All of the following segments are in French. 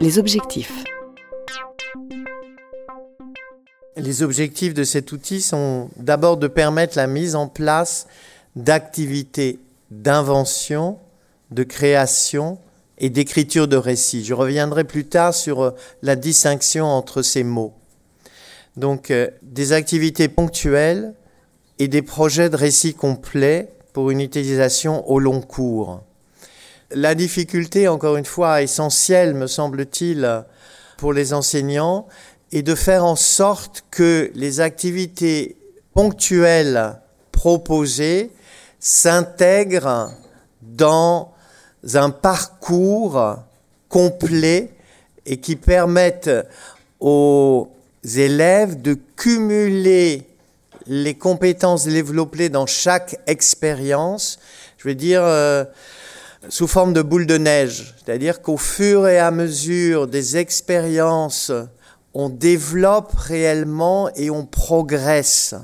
Les objectifs. Les objectifs de cet outil sont d'abord de permettre la mise en place d'activités d'invention, de création et d'écriture de récits. Je reviendrai plus tard sur euh, la distinction entre ces mots. Donc euh, des activités ponctuelles et des projets de récits complets pour une utilisation au long cours. La difficulté, encore une fois, essentielle, me semble-t-il, pour les enseignants, est de faire en sorte que les activités ponctuelles proposées s'intègrent dans un parcours complet et qui permettent aux élèves de cumuler les compétences développées dans chaque expérience, je veux dire, euh, sous forme de boule de neige. C'est-à-dire qu'au fur et à mesure des expériences, on développe réellement et on progresse.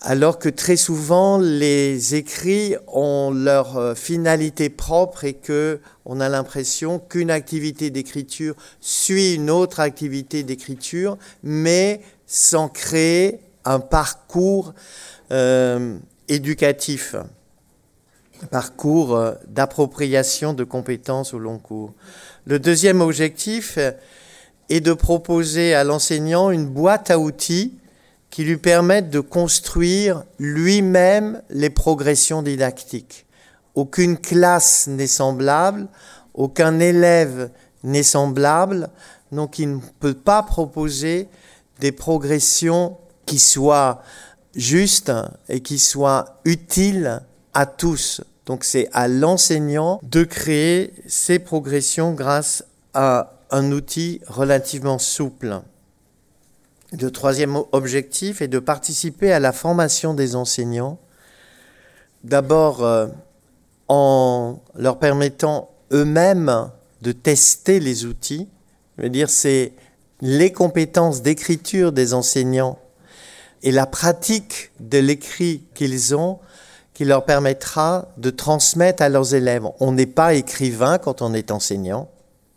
Alors que très souvent, les écrits ont leur euh, finalité propre et que on a l'impression qu'une activité d'écriture suit une autre activité d'écriture, mais sans créer un parcours euh, éducatif, parcours euh, d'appropriation de compétences au long cours. Le deuxième objectif est de proposer à l'enseignant une boîte à outils qui lui permette de construire lui-même les progressions didactiques. Aucune classe n'est semblable, aucun élève n'est semblable, donc il ne peut pas proposer des progressions qui soit juste et qui soit utile à tous. Donc c'est à l'enseignant de créer ces progressions grâce à un outil relativement souple. Le troisième objectif est de participer à la formation des enseignants, d'abord euh, en leur permettant eux-mêmes de tester les outils. Je veux dire, c'est les compétences d'écriture des enseignants et la pratique de l'écrit qu'ils ont qui leur permettra de transmettre à leurs élèves. On n'est pas écrivain quand on est enseignant.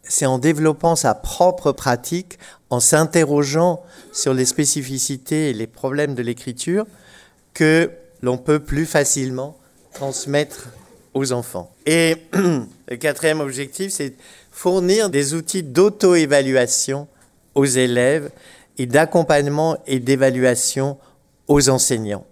C'est en développant sa propre pratique, en s'interrogeant sur les spécificités et les problèmes de l'écriture, que l'on peut plus facilement transmettre aux enfants. Et le quatrième objectif, c'est fournir des outils d'auto-évaluation aux élèves et d'accompagnement et d'évaluation aux enseignants.